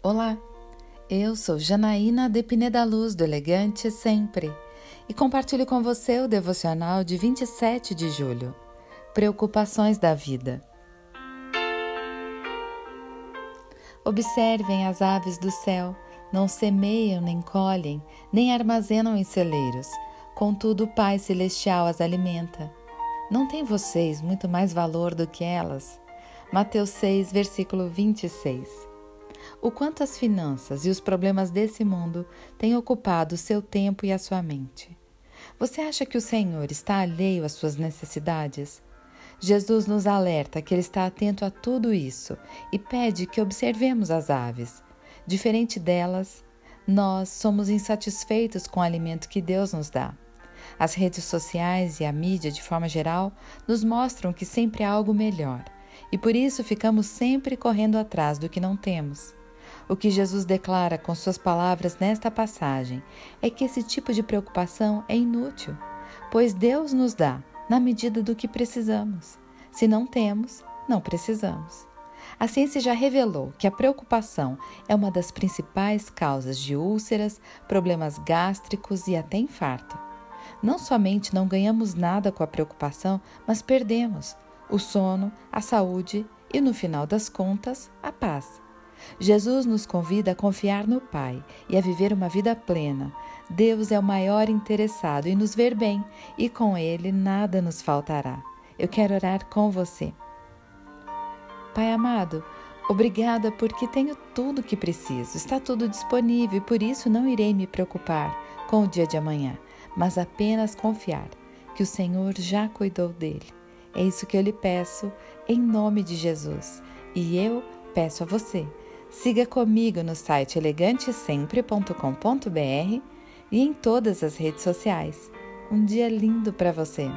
Olá, eu sou Janaína de Pineda Luz do Elegante Sempre e compartilho com você o devocional de 27 de julho. Preocupações da vida. Observem as aves do céu, não semeiam, nem colhem, nem armazenam em celeiros, contudo o Pai Celestial as alimenta. Não tem vocês muito mais valor do que elas? Mateus 6, versículo 26 o quanto as finanças e os problemas desse mundo têm ocupado o seu tempo e a sua mente. Você acha que o Senhor está alheio às suas necessidades? Jesus nos alerta que Ele está atento a tudo isso e pede que observemos as aves. Diferente delas, nós somos insatisfeitos com o alimento que Deus nos dá. As redes sociais e a mídia, de forma geral, nos mostram que sempre há algo melhor e por isso ficamos sempre correndo atrás do que não temos. O que Jesus declara com suas palavras nesta passagem é que esse tipo de preocupação é inútil, pois Deus nos dá na medida do que precisamos. Se não temos, não precisamos. A ciência já revelou que a preocupação é uma das principais causas de úlceras, problemas gástricos e até infarto. Não somente não ganhamos nada com a preocupação, mas perdemos o sono, a saúde e, no final das contas, a paz. Jesus nos convida a confiar no Pai e a viver uma vida plena. Deus é o maior interessado em nos ver bem e com Ele nada nos faltará. Eu quero orar com você. Pai amado, obrigada porque tenho tudo o que preciso, está tudo disponível e por isso não irei me preocupar com o dia de amanhã, mas apenas confiar que o Senhor já cuidou dele. É isso que eu lhe peço em nome de Jesus. E eu peço a você Siga comigo no site elegantesempre.com.br e em todas as redes sociais. Um dia lindo para você!